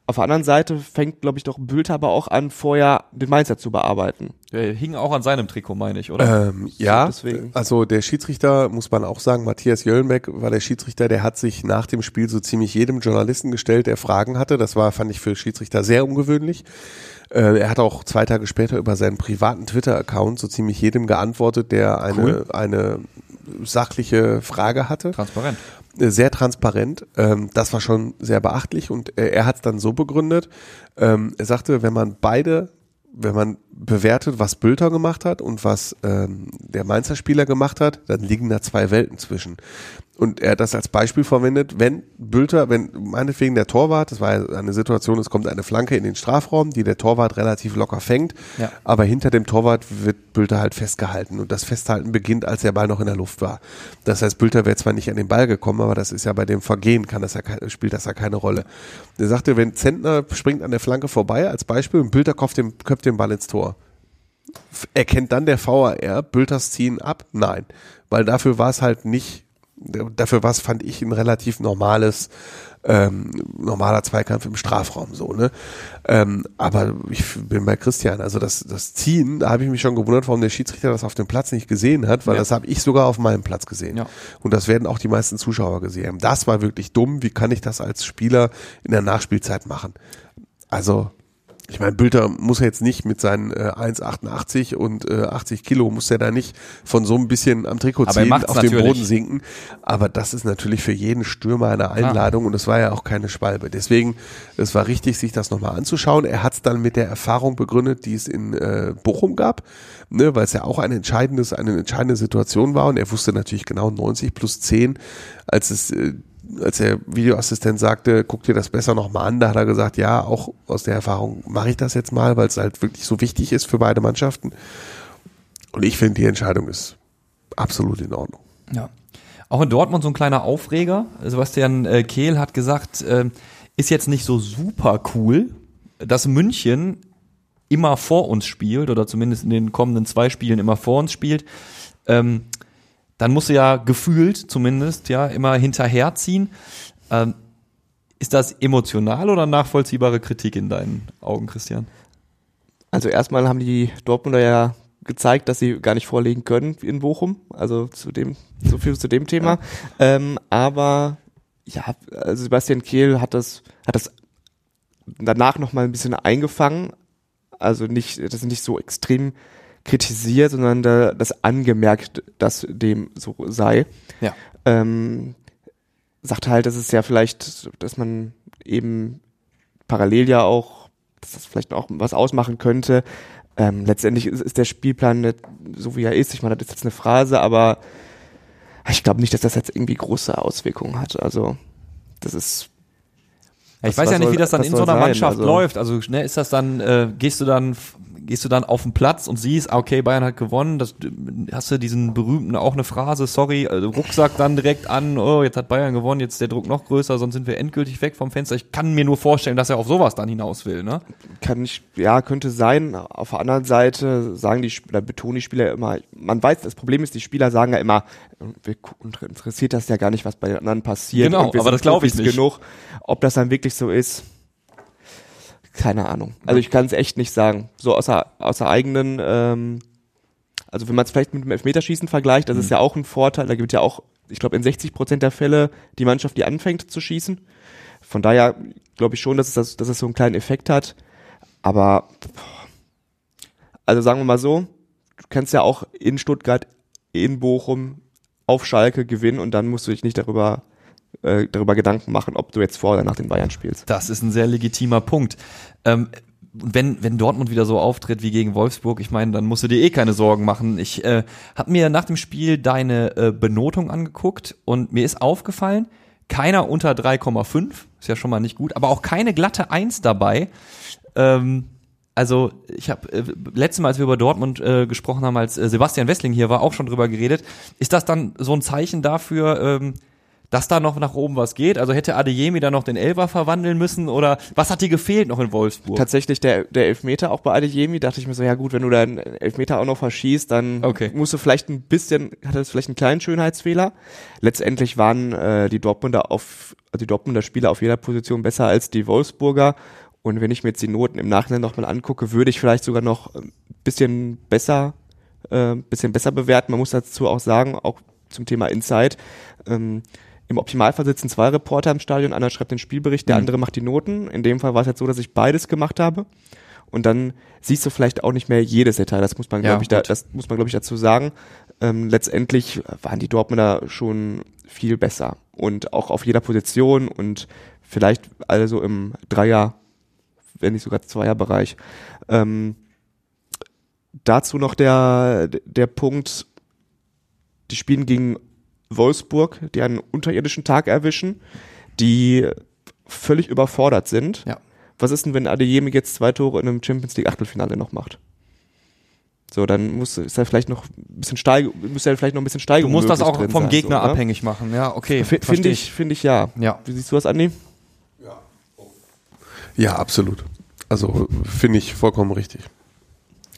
Auf der anderen Seite fängt, glaube ich, doch Bülter aber auch an, vorher den Mainzer zu bearbeiten. Der hing auch an seinem Trikot, meine ich, oder? Ähm, ja, deswegen. also der Schiedsrichter, muss man auch sagen, Matthias Jöllenbeck war der Schiedsrichter, der hat sich nach dem Spiel so ziemlich jedem Journalisten gestellt, der Fragen hatte. Das war, fand ich für Schiedsrichter sehr ungewöhnlich. Äh, er hat auch zwei Tage später über seinen privaten Twitter-Account so ziemlich jedem geantwortet, der eine, Cool. eine sachliche Frage hatte. Transparent. Sehr transparent. Ähm, das war schon sehr beachtlich und äh, er hat es dann so begründet. Ähm, er sagte, wenn man beide, wenn man bewertet, was Bülter gemacht hat und was ähm, der Mainzer Spieler gemacht hat, dann liegen da zwei Welten zwischen. Und er hat das als Beispiel verwendet, wenn Bülter, wenn meinetwegen der Torwart, das war ja eine Situation, es kommt eine Flanke in den Strafraum, die der Torwart relativ locker fängt, Ja. aber hinter dem Torwart wird Bülter halt festgehalten und das Festhalten beginnt, als der Ball noch in der Luft war. Das heißt, Bülter wäre zwar nicht an den Ball gekommen, aber das ist ja bei dem Vergehen, kann das ja, spielt das ja keine Rolle. Er sagte, wenn Zentner springt an der Flanke vorbei, als Beispiel, und Bülter köpft den, köpft den Ball ins Tor. Erkennt dann der VAR Bülters ziehen ab? Nein, weil dafür war es halt nicht, dafür war es, fand ich, ein relativ normales, ähm, normaler Zweikampf im Strafraum so, ne? Ähm, aber ich bin bei Christian, also das, das Ziehen, da habe ich mich schon gewundert, warum der Schiedsrichter das auf dem Platz nicht gesehen hat, weil Ja. das habe ich sogar auf meinem Platz gesehen. Ja. Und das werden auch die meisten Zuschauer gesehen haben. Das war wirklich dumm. Wie kann ich das als Spieler in der Nachspielzeit machen? Also, ich meine, Bülter muss jetzt nicht mit seinen äh, 1,88 und äh, 80 Kilo, muss er da nicht von so ein bisschen am Trikot ziehen, auf den natürlich. Boden sinken. Aber das ist natürlich für jeden Stürmer eine Einladung und es war ja auch keine Schwalbe. Deswegen, es war richtig, sich das nochmal anzuschauen. Er hat es dann mit der Erfahrung begründet, die es in äh, Bochum gab, ne, weil es ja auch ein entscheidendes, eine entscheidende Situation war und er wusste natürlich genau 90 plus 10, als es äh, als der Videoassistent sagte, guck dir das besser nochmal an, da hat er gesagt, ja, auch aus der Erfahrung mache ich das jetzt mal, weil es halt wirklich so wichtig ist für beide Mannschaften. Und ich finde, die Entscheidung ist absolut in Ordnung. Ja. Auch in Dortmund so ein kleiner Aufreger. Sebastian äh, Kehl hat gesagt, äh, ist jetzt nicht so super cool, dass München immer vor uns spielt oder zumindest in den kommenden zwei Spielen immer vor uns spielt. Ähm, dann musst du ja gefühlt zumindest ja immer hinterherziehen. Ähm, ist das emotional oder nachvollziehbare Kritik in deinen Augen, Christian? Also erstmal haben die Dortmunder ja gezeigt, dass sie gar nicht vorlegen können in Bochum. Also zu dem, so viel zu dem Thema. Ähm, aber ja, also Sebastian Kehl hat das, hat das danach noch mal ein bisschen eingefangen. Also nicht, das ist nicht so extrem kritisiert, sondern da, das angemerkt, dass dem so sei. Ja. Ähm, sagt halt, dass es ja vielleicht, dass man eben parallel ja auch, dass das vielleicht auch was ausmachen könnte. Ähm, letztendlich ist, ist der Spielplan nicht so wie er ist. Ich meine, das ist jetzt eine Phrase, aber ich glaube nicht, dass das jetzt irgendwie große Auswirkungen hat. Also das ist ich Was- weiß ja nicht, wie das dann in so einer sein? Mannschaft Also- läuft. Also ne, ist das dann, äh, gehst du dann, gehst du dann auf den Platz und siehst, ah, okay, Bayern hat gewonnen, das, hast du diesen berühmten, auch eine Phrase, sorry, äh, Rucksack dann direkt an, oh, jetzt hat Bayern gewonnen, jetzt ist der Druck noch größer, sonst sind wir endgültig weg vom Fenster. Ich kann mir nur vorstellen, dass er auf sowas dann hinaus will, ne? kann ich, ja, könnte sein. Auf der anderen Seite sagen die, oder betonen die Spieler immer, man weiß, das Problem ist, die Spieler sagen ja immer, wir interessiert das ja gar nicht, was bei den anderen passiert. Genau, aber das glaub ich nicht. genug. Ob das dann wirklich so ist, keine Ahnung. Also ich kann es echt nicht sagen. So außer, außer eigenen, ähm, also wenn man es vielleicht mit dem Elfmeterschießen vergleicht, das ist ja auch ein Vorteil. Da gibt ja auch, ich glaube, in 60 Prozent der Fälle die Mannschaft, die anfängt zu schießen. Von daher glaube ich schon, dass es, das, dass es so einen kleinen Effekt hat. Aber, also sagen wir mal so, du kannst ja auch in Stuttgart, in Bochum, auf Schalke gewinnen und dann musst du dich nicht darüber, äh, darüber Gedanken machen, ob du jetzt vor oder nach den Bayern spielst. Das ist ein sehr legitimer Punkt. Ähm, wenn, wenn Dortmund wieder so auftritt wie gegen Wolfsburg, ich meine, dann musst du dir eh keine Sorgen machen. Ich äh, habe mir nach dem Spiel deine äh, Benotung angeguckt und mir ist aufgefallen, keiner unter 3,5, ist ja schon mal nicht gut, aber auch keine glatte 1 dabei. Ähm, also ich habe äh, letztes Mal, als wir über Dortmund äh, gesprochen haben, als äh, Sebastian Wessling hier war, auch schon drüber geredet. Ist das dann so ein Zeichen dafür, ähm, dass da noch nach oben was geht? Also hätte Adeyemi da noch den Elber verwandeln müssen oder was hat dir gefehlt noch in Wolfsburg? Tatsächlich der, der Elfmeter auch bei Adeyemi, dachte ich mir so, ja gut, wenn du deinen Elfmeter auch noch verschießt, dann Okay. musst du vielleicht ein bisschen, hat das vielleicht einen kleinen Schönheitsfehler. Letztendlich waren äh, die Dortmunder auf, die Dortmunder Spieler auf jeder Position besser als die Wolfsburger. Und wenn ich mir jetzt die Noten im Nachhinein nochmal angucke, würde ich vielleicht sogar noch ein bisschen besser, äh, bisschen besser bewerten. Man muss dazu auch sagen, auch zum Thema Insight, ähm, im Optimalfall sitzen zwei Reporter im Stadion, einer schreibt den Spielbericht, der andere macht die Noten. In dem Fall war es jetzt so, dass ich beides gemacht habe. Und dann siehst du vielleicht auch nicht mehr jedes Detail. Das muss man, Ja, glaube ich, da, das muss man, glaube ich, dazu sagen. Ähm, letztendlich waren die Dortmunder schon viel besser und auch auf jeder Position und vielleicht also im Dreier, wenn nicht sogar Zweierbereich. Ähm, dazu noch der, der Punkt, die spielen gegen Wolfsburg, die einen unterirdischen Tag erwischen, die völlig überfordert sind. Ja. Was ist denn, wenn Adeyemi jetzt zwei Tore in einem Champions League Achtelfinale noch macht? So, dann muss ist er vielleicht noch ein bisschen Steigerung, müsste er vielleicht noch ein bisschen Du Steigerung musst das auch vom sein, Gegner so, ne? abhängig machen. Ja, okay. F- Finde ich, finde ich ja. Ja. Wie siehst du das, Andi? Ja, absolut. Also finde ich vollkommen richtig.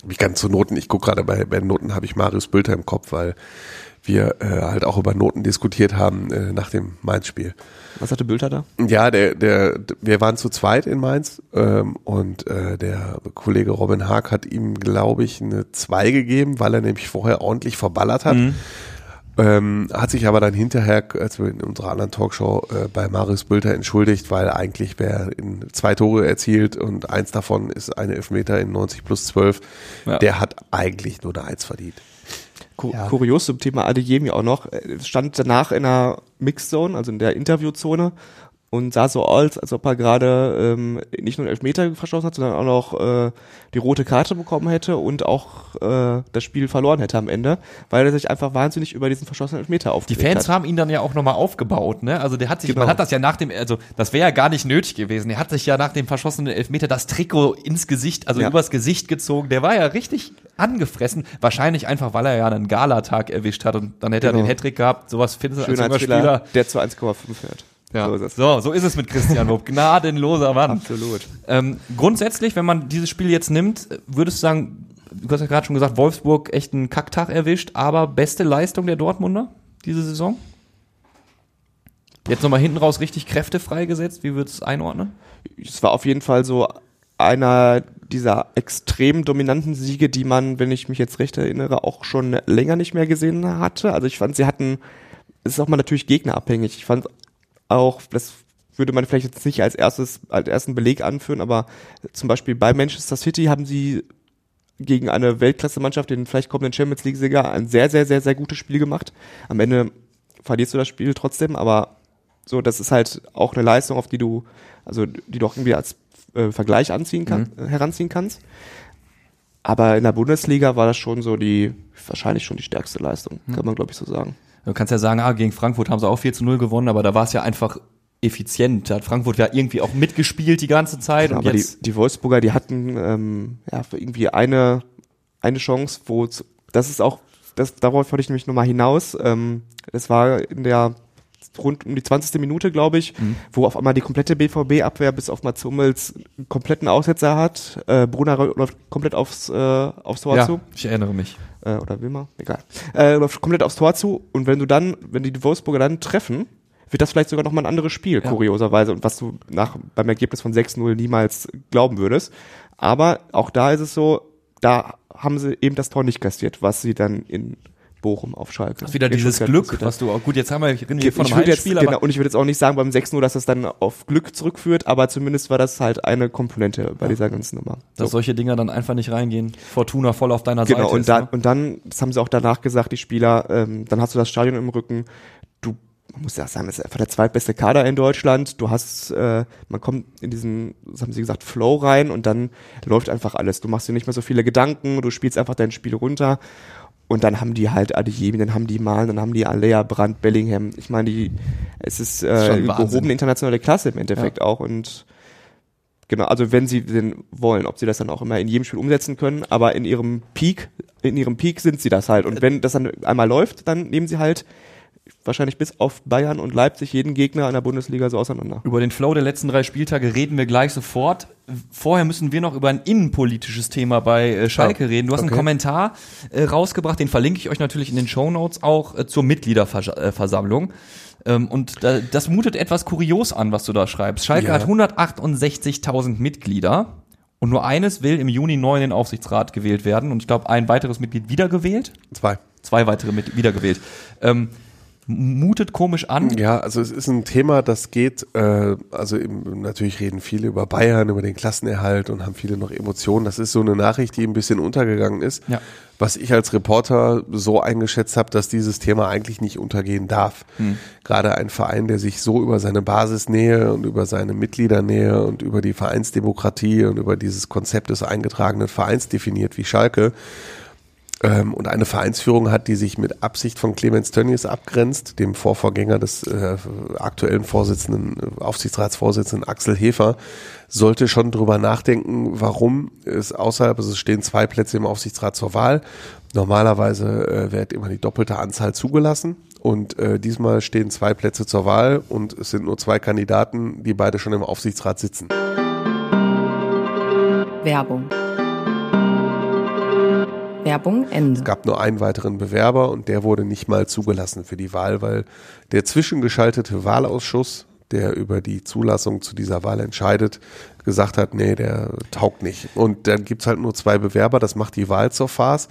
Wie ganz zu Noten, ich gucke gerade bei, bei Noten, habe ich Marius Bülter im Kopf, weil wir äh, halt auch über Noten diskutiert haben äh, nach dem Mainz-Spiel. Was hatte Bülter da? Ja, der, der, wir waren zu zweit in Mainz ähm, und äh, der Kollege Robin Haag hat ihm, glaube ich, eine 2 gegeben, weil er nämlich vorher ordentlich verballert hat. Ähm, hat sich aber dann hinterher, als wir in unserer anderen Talkshow äh, bei Marius Bülter entschuldigt, weil eigentlich wer in zwei Tore erzielt und eins davon ist eine Elfmeter in 90 plus 12, Ja. der hat eigentlich nur eine Eins verdient. Ku Kurios zum Thema Adeyemi auch noch. Er stand danach in einer Mixzone, also in der Interviewzone und sah so aus, als ob er gerade ähm, nicht nur einen Elfmeter verschossen hat, sondern auch noch äh, die rote Karte bekommen hätte und auch äh, das Spiel verloren hätte am Ende, weil er sich einfach wahnsinnig über diesen verschossenen Elfmeter Die aufgeregt Fans hat. haben ihn dann ja auch nochmal aufgebaut, ne? Also der hat sich, Genau. man hat das ja nach dem, also das wäre ja gar nicht nötig gewesen. Er hat sich ja nach dem verschossenen Elfmeter das Trikot ins Gesicht, also Ja. übers Gesicht gezogen. Der war ja richtig angefressen. Wahrscheinlich einfach, weil er ja einen Galatag erwischt hat und dann hätte er Genau. den Hattrick gehabt. Sowas findest du als junger Spieler. der zu 1,5 fährt. Ja. So ist es. So, so ist es mit Christian Wupp. Gnadenloser Mann. Absolut. Ähm, grundsätzlich, wenn man dieses Spiel jetzt nimmt, würdest du sagen, du hast ja gerade schon gesagt, Wolfsburg echt einen Kacktag erwischt, aber beste Leistung der Dortmunder diese Saison? Jetzt nochmal hinten raus richtig Kräfte freigesetzt, wie würdest du es einordnen? es war auf jeden Fall so einer dieser extrem dominanten Siege, die man, wenn ich mich jetzt recht erinnere, auch schon länger nicht mehr gesehen hatte. Also ich fand, sie hatten, es ist auch mal natürlich gegnerabhängig. Ich fand auch, das würde man vielleicht jetzt nicht als erstes, als ersten Beleg anführen, aber zum Beispiel bei Manchester City haben sie gegen eine Weltklasse-Mannschaft, den vielleicht kommenden Champions League-Sieger, ein sehr, sehr, sehr, sehr gutes Spiel gemacht. Am Ende verlierst du das Spiel trotzdem, aber So, das ist halt auch eine Leistung, auf die du, also die du auch irgendwie als äh, Vergleich anziehen kann, Mhm. äh, heranziehen kannst. Aber in der Bundesliga war das schon so die, wahrscheinlich schon die stärkste Leistung, Mhm. kann man glaube ich so sagen. Du kannst ja sagen, ah, gegen Frankfurt haben sie auch 4 zu 0 gewonnen, aber da war es ja einfach effizient. Da hat Frankfurt ja irgendwie auch mitgespielt die ganze Zeit. und aber die, die Wolfsburger, die hatten ähm, ja irgendwie eine, eine Chance, wo das ist auch, das, darauf wollte ich nämlich nochmal hinaus. Ähm, das war in der rund um die 20. Minute, glaube ich, Mhm. wo auf einmal die komplette BVB-Abwehr bis auf Mats Hummels einen kompletten Aussetzer hat. Äh, Brunner läuft komplett aufs, äh, aufs Tor ja, zu. ich erinnere mich. Äh, oder Wilmer, egal. Äh, läuft komplett aufs Tor zu. Und wenn du dann, wenn die Wolfsburger dann treffen, wird das vielleicht sogar nochmal ein anderes Spiel, Ja. kurioserweise. Und was du nach, beim Ergebnis von 6-0 niemals glauben würdest. Aber auch da ist es so, da haben sie eben das Tor nicht kassiert, was sie dann in Bochum auf Schalke. Das ist wieder dieses Glück, was du auch, gut, jetzt haben wir, reden wir von einem jetzt, Heimspiel, genau, und ich würde jetzt auch nicht sagen beim 6-0, dass das dann auf Glück zurückführt, aber zumindest war das halt eine Komponente bei dieser ganzen Nummer. dass solche Dinger dann einfach nicht reingehen. Fortuna voll auf deiner Genau, Seite und, ist, dann, ne? und dann, das haben sie auch danach gesagt, die Spieler, ähm, dann hast du das Stadion im Rücken. Du, man muss ja sagen, das ist einfach der zweitbeste Kader in Deutschland. Du hast, äh, man kommt in diesen, das haben sie gesagt, Flow rein und dann läuft einfach alles. Du machst dir nicht mehr so viele Gedanken, du spielst einfach dein Spiel runter. Und dann haben die halt Adeyemi, dann haben die Malen, dann haben die Alea, Brandt, Bellingham. Ich meine, die, es ist, äh, gehobene internationale Klasse im Endeffekt auch und Genau, also wenn sie denn wollen, ob sie das dann auch immer in jedem Spiel umsetzen können, aber in ihrem Peak, in ihrem Peak sind sie das halt. Und wenn das dann einmal läuft, dann nehmen sie halt wahrscheinlich bis auf Bayern und Leipzig jeden Gegner in der Bundesliga so auseinander. Über den Flow der letzten drei Spieltage reden wir gleich sofort. Vorher müssen wir noch über ein innenpolitisches Thema bei äh, Schalke Ah, reden. Du hast einen okay. Kommentar äh, rausgebracht, den verlinke ich euch natürlich in den Show Notes auch äh, zur Mitgliederversammlung. Ähm, und da, das mutet etwas kurios an, was du da schreibst. Schalke Ja. hat 168.000 Mitglieder und nur eines will im Juni neu in den Aufsichtsrat gewählt werden und ich glaube ein weiteres Mitglied wiedergewählt. Zwei. Zwei weitere mit wiedergewählt. Ähm, mutet komisch an. Ja, also es ist ein Thema, das geht, äh, also eben, natürlich reden viele über Bayern, über den Klassenerhalt und haben viele noch Emotionen. Das ist so eine Nachricht, die ein bisschen untergegangen ist. Ja. Was ich als Reporter so eingeschätzt habe, dass dieses Thema eigentlich nicht untergehen darf. Gerade ein Verein, der sich so über seine Basisnähe und über seine Mitgliedernähe und über die Vereinsdemokratie und über dieses Konzept des eingetragenen Vereins definiert wie Schalke, ähm, und eine Vereinsführung hat, die sich mit Absicht von Clemens Tönnies abgrenzt, dem Vorvorgänger des äh, aktuellen Vorsitzenden, äh, Aufsichtsratsvorsitzenden Axel Hefer, sollte schon drüber nachdenken, warum es außerhalb, also es stehen zwei Plätze im Aufsichtsrat zur Wahl. Normalerweise äh, wird immer die doppelte Anzahl zugelassen. Und äh, diesmal stehen zwei Plätze zur Wahl und es sind nur zwei Kandidaten, die beide schon im Aufsichtsrat sitzen. Werbung. Werbung Ende. Es gab nur einen weiteren Bewerber und der wurde nicht mal zugelassen für die Wahl, weil der zwischengeschaltete Wahlausschuss, der über die Zulassung zu dieser Wahl entscheidet, gesagt hat, nee, der taugt nicht. Und dann gibt's halt nur zwei Bewerber, das macht die Wahl zur Farce.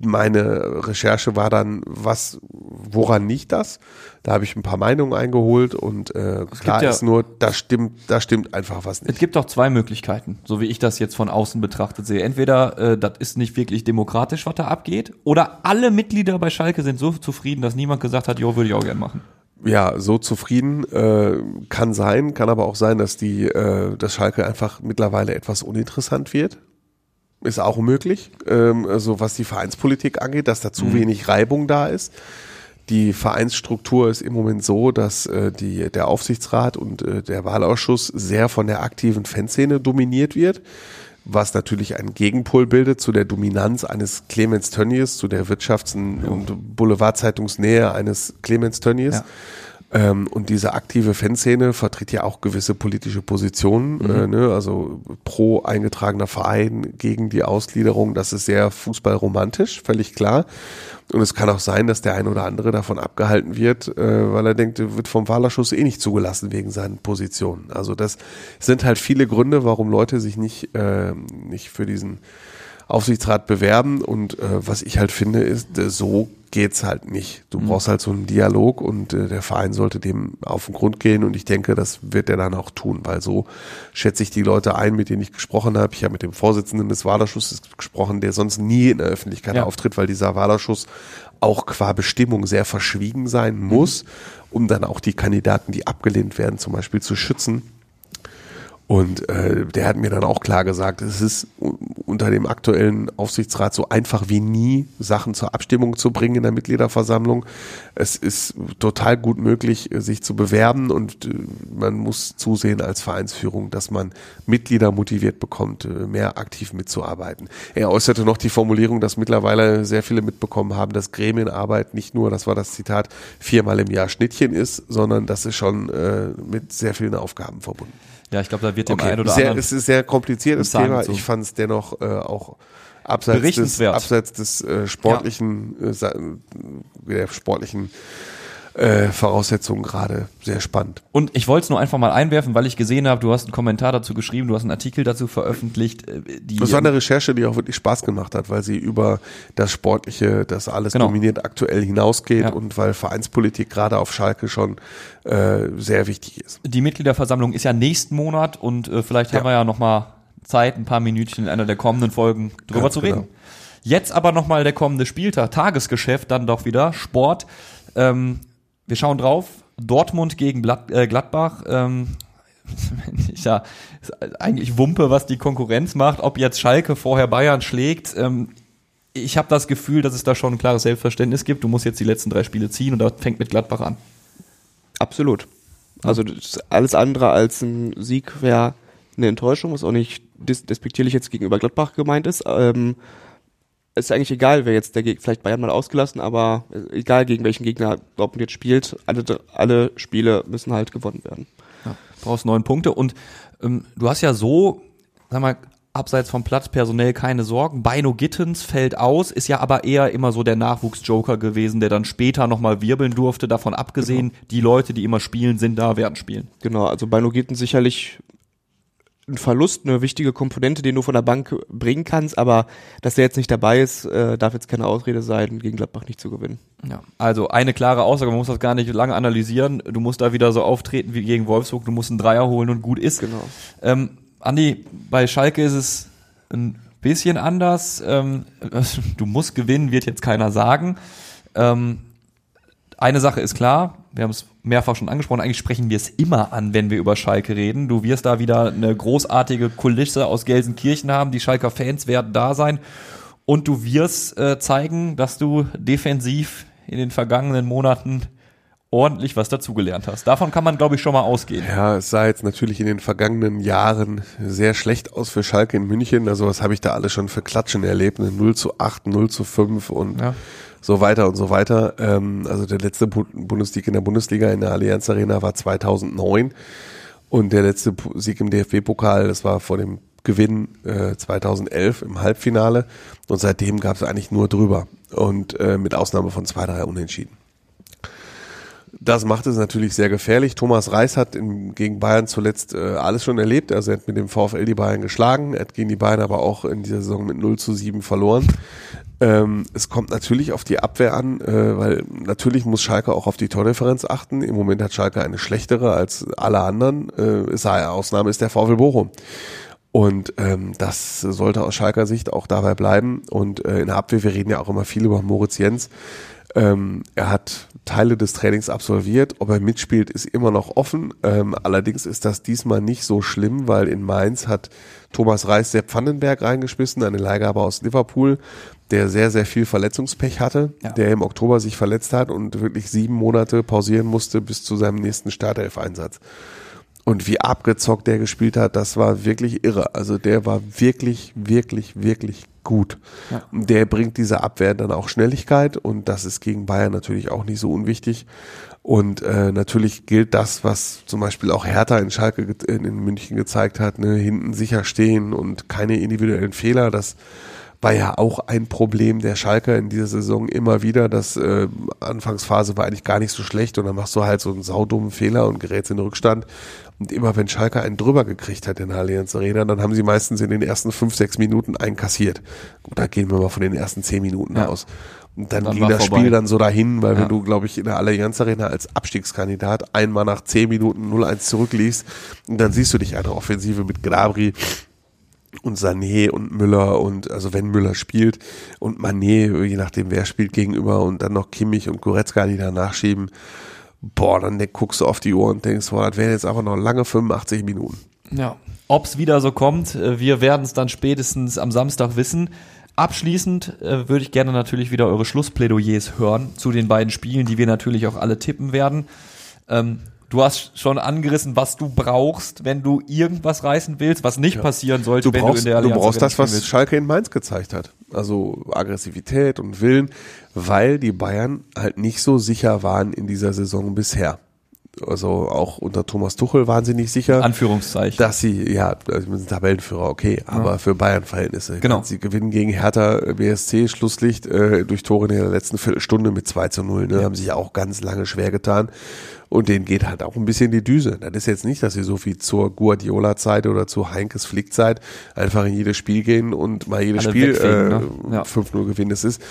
Meine Recherche war dann, was, woran liegt das? Da habe ich ein paar Meinungen eingeholt und äh, klar ja- ist nur, da stimmt, da stimmt einfach was Es nicht. gibt doch zwei Möglichkeiten, so wie ich das jetzt von außen betrachtet sehe. Entweder äh, das ist nicht wirklich demokratisch, was da abgeht, oder alle Mitglieder bei Schalke sind so zufrieden, dass niemand gesagt hat, jo, würde ich auch gern machen. ja, so zufrieden äh, kann sein, kann aber auch sein, dass die, äh, dass Schalke einfach mittlerweile etwas uninteressant wird. Ist auch möglich, ähm, also was die Vereinspolitik angeht, dass da zu wenig Reibung da ist. Die Vereinsstruktur ist im Moment so, dass äh, die, der Aufsichtsrat und äh, der Wahlausschuss sehr von der aktiven Fanszene dominiert wird, was natürlich einen Gegenpol bildet zu der Dominanz eines Clemens Tönnies, zu der Wirtschafts- und Boulevardzeitungsnähe eines Clemens Tönnies. Ja. Ähm, und diese aktive Fanszene vertritt ja auch gewisse politische Positionen, äh, ne? also pro eingetragener Verein gegen die Ausgliederung. Das ist sehr fußballromantisch, völlig klar. Und es kann auch sein, dass der ein oder andere davon abgehalten wird, äh, weil er denkt, er wird vom Wahlerschuss eh nicht zugelassen wegen seinen Positionen. Also das sind halt viele Gründe, warum Leute sich nicht, äh, nicht für diesen Aufsichtsrat bewerben. Und äh, was ich halt finde, ist, äh, so geht's halt nicht. Du brauchst halt so einen Dialog und äh, der Verein sollte dem auf den Grund gehen und ich denke, das wird er dann auch tun, weil so schätze ich die Leute ein, mit denen ich gesprochen habe. Ich habe mit dem Vorsitzenden des Wahlausschusses gesprochen, der sonst nie in der Öffentlichkeit Ja. auftritt, weil dieser Wahlausschuss auch qua Bestimmung sehr verschwiegen sein muss, um dann auch die Kandidaten, die abgelehnt werden, zum Beispiel zu schützen. Und äh, der hat mir dann auch klar gesagt, es ist unter dem aktuellen Aufsichtsrat so einfach wie nie, Sachen zur Abstimmung zu bringen in der Mitgliederversammlung. Es ist total gut möglich, sich zu bewerben und äh, man muss zusehen als Vereinsführung, dass man Mitglieder motiviert bekommt, äh, mehr aktiv mitzuarbeiten. Er äußerte noch die Formulierung, dass mittlerweile sehr viele mitbekommen haben, dass Gremienarbeit nicht nur, das war das Zitat, viermal im Jahr Schnittchen ist, sondern das ist schon äh, mit sehr vielen Aufgaben verbunden. Ja, ich glaube, da wird dem Okay, einen oder sehr, anderen. es ist ein sehr kompliziertes Thema. Ich fand es dennoch äh, auch abseits des, abseits des äh, sportlichen, äh, sa- der sportlichen äh, Voraussetzungen gerade sehr spannend. Und ich wollte es nur einfach mal einwerfen, weil ich gesehen habe, du hast einen Kommentar dazu geschrieben, du hast einen Artikel dazu veröffentlicht. äh, Die, Das war eine Recherche, die auch wirklich Spaß gemacht hat, weil sie über das Sportliche, das alles Genau. dominiert, aktuell hinausgeht Ja. und weil Vereinspolitik gerade auf Schalke schon äh, sehr wichtig ist. die Mitgliederversammlung ist ja nächsten Monat und äh, vielleicht Ja. haben wir ja noch mal Zeit, ein paar Minütchen in einer der kommenden Folgen drüber Ganz zu genau. reden. Jetzt aber noch mal der kommende Spieltag, Tagesgeschäft, dann doch wieder Sport. Ähm, wir schauen drauf. Dortmund gegen äh, Gladbach. Ähm, ja eigentlich Wumpe, was die Konkurrenz macht. Ob jetzt Schalke vorher Bayern schlägt. Ähm, ich habe das Gefühl, dass es da schon ein klares Selbstverständnis gibt. Du musst jetzt die letzten drei Spiele ziehen und das fängt mit Gladbach an. Absolut. Also alles andere als ein Sieg wäre eine Enttäuschung, was auch nicht despektierlich jetzt gegenüber Gladbach gemeint ist. Ähm, ist eigentlich egal, wer jetzt der Geg vielleicht Bayern mal ausgelassen, aber egal gegen welchen Gegner Dortmund jetzt spielt, alle, alle Spiele müssen halt gewonnen werden. Ja, brauchst neun Punkte und ähm, du hast ja so, sag mal, abseits vom Platz personell keine Sorgen. Beino Gittens fällt aus, ist ja aber eher immer so der Nachwuchsjoker gewesen, der dann später nochmal wirbeln durfte. Davon abgesehen, die Leute, die immer spielen, sind da, werden spielen. Genau, also bei Nogeten sicherlich ein Verlust, eine wichtige Komponente, den du von der Bank bringen kannst, aber dass der jetzt nicht dabei ist, äh, darf jetzt keine Ausrede sein, gegen Gladbach nicht zu gewinnen. Ja, also eine klare Aussage, man muss das gar nicht lange analysieren. Du musst da wieder so auftreten wie gegen Wolfsburg, du musst einen Dreier holen und gut ist. Genau. Ähm, Andi, bei Schalke ist es ein bisschen anders. Ähm, du musst gewinnen, wird jetzt keiner sagen. Ähm, eine Sache ist klar, wir haben es mehrfach schon angesprochen, eigentlich sprechen wir es immer an, wenn wir über Schalke reden. Du wirst da wieder eine großartige Kulisse aus Gelsenkirchen haben, die Schalker Fans werden da sein und du wirst äh, zeigen, dass du defensiv in den vergangenen Monaten ordentlich was dazugelernt hast. Davon kann man, glaube ich, schon mal ausgehen. Ja, es sah jetzt natürlich in den vergangenen Jahren sehr schlecht aus für Schalke in München. Also was habe ich da alles schon für Klatschen erlebt? Eine 0 zu 8, 0 zu 5 und Ja. So weiter und so weiter. Ähm, also der letzte Bu- Bundesliga in der Bundesliga in der Allianz Arena war 2009 und der letzte Sieg im DFB-Pokal, das war vor dem Gewinn äh, 2011 im Halbfinale und seitdem gab es eigentlich nur drüber und äh, mit Ausnahme von zwei, drei Unentschieden. Das macht es natürlich sehr gefährlich. Thomas Reis hat in, gegen Bayern zuletzt äh, alles schon erlebt. Also er hat mit dem VfL die Bayern geschlagen. Er hat gegen die Bayern aber auch in dieser Saison mit 0 zu 7 verloren. Ähm, es kommt natürlich auf die Abwehr an, äh, weil natürlich muss Schalke auch auf die Tordifferenz achten. Im Moment hat Schalke eine schlechtere als alle anderen. Äh, es sei Ausnahme ist der VfL Bochum. Und ähm, das sollte aus Schalker Sicht auch dabei bleiben. Und äh, in der Abwehr, wir reden ja auch immer viel über Moritz Jens. Ähm, er hat Teile des Trainings absolviert. Ob er mitspielt, ist immer noch offen. Ähm, allerdings ist das diesmal nicht so schlimm, weil in Mainz hat Thomas Reis Sepp Vandenberg reingeschmissen, eine Leihgabe aus Liverpool, der sehr, sehr viel Verletzungspech hatte, Ja. der im Oktober sich verletzt hat und wirklich sieben Monate pausieren musste bis zu seinem nächsten Startelf-Einsatz. Und wie abgezockt der gespielt hat, das war wirklich irre. Also der war wirklich, wirklich, wirklich gut. Ja. Und Der bringt dieser Abwehr dann auch Schnelligkeit und das ist gegen Bayern natürlich auch nicht so unwichtig. Und äh, natürlich gilt das, was zum Beispiel auch Hertha in Schalke in, in München gezeigt hat, ne, hinten sicher stehen und keine individuellen Fehler. Das war ja auch ein Problem der Schalker in dieser Saison immer wieder. Das äh, Anfangsphase war eigentlich gar nicht so schlecht und dann machst du halt so einen saudummen Fehler und gerätst in den Rückstand. Und immer wenn Schalke einen drüber gekriegt hat in der Allianz Arena, dann haben sie meistens in den ersten fünf, sechs Minuten einen kassiert. Gut, da gehen wir mal von den ersten zehn Minuten Ja. aus. Und dann, Dann ging das vorbei. Spiel dann so dahin, weil Ja. wenn du, glaube ich, in der Allianz Arena als Abstiegskandidat einmal nach zehn Minuten 0-1 zurückliegst, und dann siehst du dich eine Offensive mit Gnabry, und Sané und Müller und also wenn Müller spielt und Mané, je nachdem wer spielt gegenüber und dann noch Kimmich und Goretzka, die da nachschieben, boah, dann guckst du auf die Uhr und denkst, boah, das wären jetzt aber noch lange 85 Minuten. Ja. Ob's wieder so kommt, äh, wir werden es dann spätestens am Samstag wissen. Abschließend äh, würde ich gerne natürlich wieder eure Schlussplädoyers hören zu den beiden Spielen, die wir natürlich auch alle tippen werden. Ähm, du hast schon angerissen, was du brauchst, wenn du irgendwas reißen willst, was nicht passieren sollte, Du wenn brauchst, du in der du Allianz brauchst Arena das, was willst. Schalke in Mainz gezeigt hat. Also Aggressivität und Willen, weil die Bayern halt nicht so sicher waren in dieser Saison bisher. Also auch unter Thomas Tuchel waren sie nicht sicher. Anführungszeichen. dass sie, ja, also sind Tabellenführer, okay, aber für Bayern-Verhältnisse. Genau. Sie gewinnen gegen Hertha BSC, Schlusslicht, äh, durch Tore in der letzten Viertelstunde mit 2 zu 0, ne, haben sich ja auch ganz lange schwer getan. Und denen geht halt auch ein bisschen die Düse. Das ist jetzt nicht, dass sie so viel zur Guardiola-Zeit oder zur Heinkes Flick-Zeit einfach in jedes Spiel gehen und mal jedes Alle Spiel wegfegen, äh, ne? Ja. 5-0 gewinnen. Das ist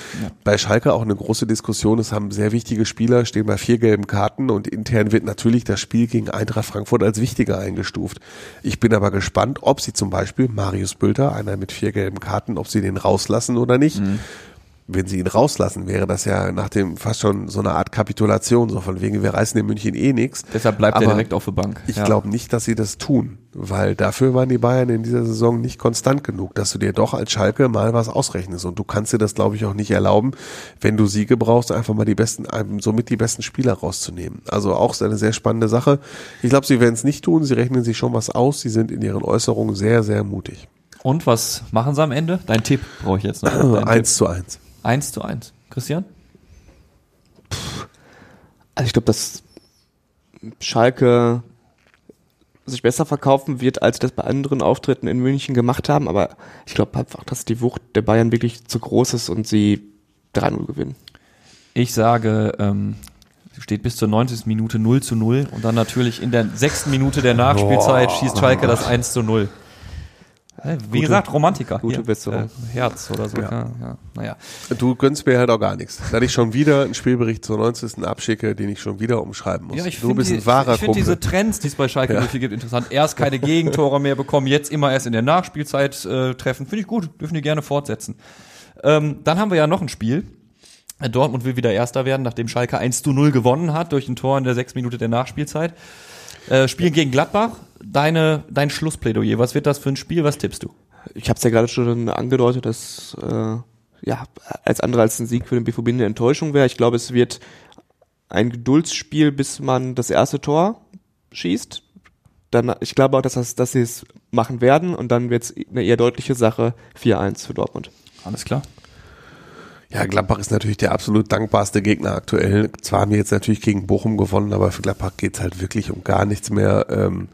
bei Schalke auch eine große Diskussion. Es haben sehr wichtige Spieler, stehen bei vier gelben Karten und intern wird natürlich das Spiel gegen Eintracht Frankfurt als wichtiger eingestuft. Ich bin aber gespannt, ob sie zum Beispiel Marius Bülter, einer mit vier gelben Karten, ob sie den rauslassen oder nicht. Mhm. Wenn sie ihn rauslassen, wäre das ja nach dem fast schon so eine Art Kapitulation, so von wegen, wir reißen in München eh nichts. Deshalb bleibt er Aber direkt auf der Bank. Ich Ja. glaube nicht, dass sie das tun, weil dafür waren die Bayern in dieser Saison nicht konstant genug, dass du dir doch als Schalke mal was ausrechnest. Und du kannst dir das, glaube ich, auch nicht erlauben, wenn du Siege brauchst, einfach mal die besten, einem somit die besten Spieler rauszunehmen. Also auch eine sehr spannende Sache. Ich glaube, sie werden es nicht tun. Sie rechnen sich schon was aus. Sie sind in ihren Äußerungen sehr, sehr mutig. Und was machen sie am Ende? Dein Tipp brauche ich jetzt noch. Dein Eins zu eins. Eins zu eins. Christian? Also ich glaube, dass Schalke sich besser verkaufen wird, als sie das bei anderen Auftritten in München gemacht haben. Aber ich glaube einfach, dass die Wucht der Bayern wirklich zu groß ist und sie 3-0 gewinnen. Ich sage, ähm, steht bis zur 90. Minute 0 zu 0 und dann natürlich in der sechsten Minute der Nachspielzeit schießt Schalke das 1 zu 0. Wie gesagt, Romantiker. gute Hier, Besserung. Äh, Herz oder so. Ja. Ja, naja. Du gönnst mir halt auch gar nichts. Da ich schon wieder einen Spielbericht zur 90. abschicke, den ich schon wieder umschreiben muss. Ja, ich du finde bist die, ein wahrer ich find Kumpel. diese Trends, die es bei Schalke 04 gibt, interessant. Erst keine Gegentore mehr bekommen, jetzt immer erst in der Nachspielzeit äh, treffen. Finde ich gut, dürfen die gerne fortsetzen. Ähm, dann haben wir ja noch ein Spiel. Dortmund will wieder Erster werden, nachdem Schalke 1 zu 0 gewonnen hat durch ein Tor in der sechs Minute der Nachspielzeit. Äh, spielen gegen Gladbach. Deine, dein Schlussplädoyer. Was wird das für ein Spiel? Was tippst du? Ich habe es ja gerade schon angedeutet, dass äh, ja als andere als ein Sieg für den BVB eine Enttäuschung wäre. Ich glaube, es wird ein Geduldsspiel, bis man das erste Tor schießt. Dann, ich glaube auch, dass, das, dass sie es machen werden und dann wird es eine eher deutliche Sache 4-1 für Dortmund. Alles klar. Ja, Gladbach ist natürlich der absolut dankbarste Gegner aktuell. Zwar haben wir jetzt natürlich gegen Bochum gewonnen, aber für Gladbach geht's halt wirklich um gar nichts mehr. Ähm,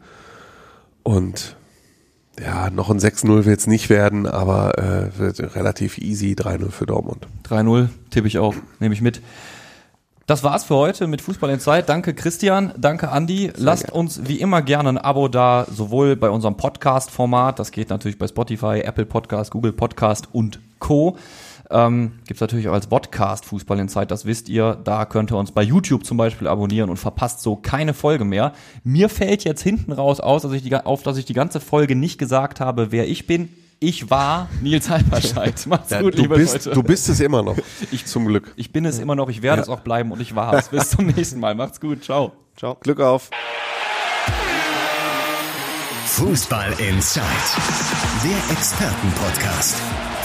und ja, noch ein 6-0 wird's nicht werden, aber äh, wird relativ easy 3-0 für Dortmund. 3-0 tippe ich auch, nehme ich mit. Das war's für heute mit Fußball in Zeit. Danke Christian, danke Andi. Lasst uns wie immer gerne ein Abo da, sowohl bei unserem Podcast-Format, das geht natürlich bei Spotify, Apple Podcast, Google Podcast und Co. Ähm, gibt's natürlich auch als Podcast Fußball in Zeit, das wisst ihr. Da könnt ihr uns bei YouTube zum Beispiel abonnieren und verpasst so keine Folge mehr. Mir fällt jetzt hinten raus aus, dass ich die, auf, dass ich die ganze Folge nicht gesagt habe, wer ich bin. Ich war Nils Halberscheid. Macht's Ja, gut, du, liebe bist, Leute. du bist es immer noch. Ich zum Glück. Ich bin es immer noch, ich werde es auch bleiben und ich war es. Bis zum nächsten Mal. Macht's gut. Ciao. Ciao. Glück auf. Fußball Inside. Der Expertenpodcast.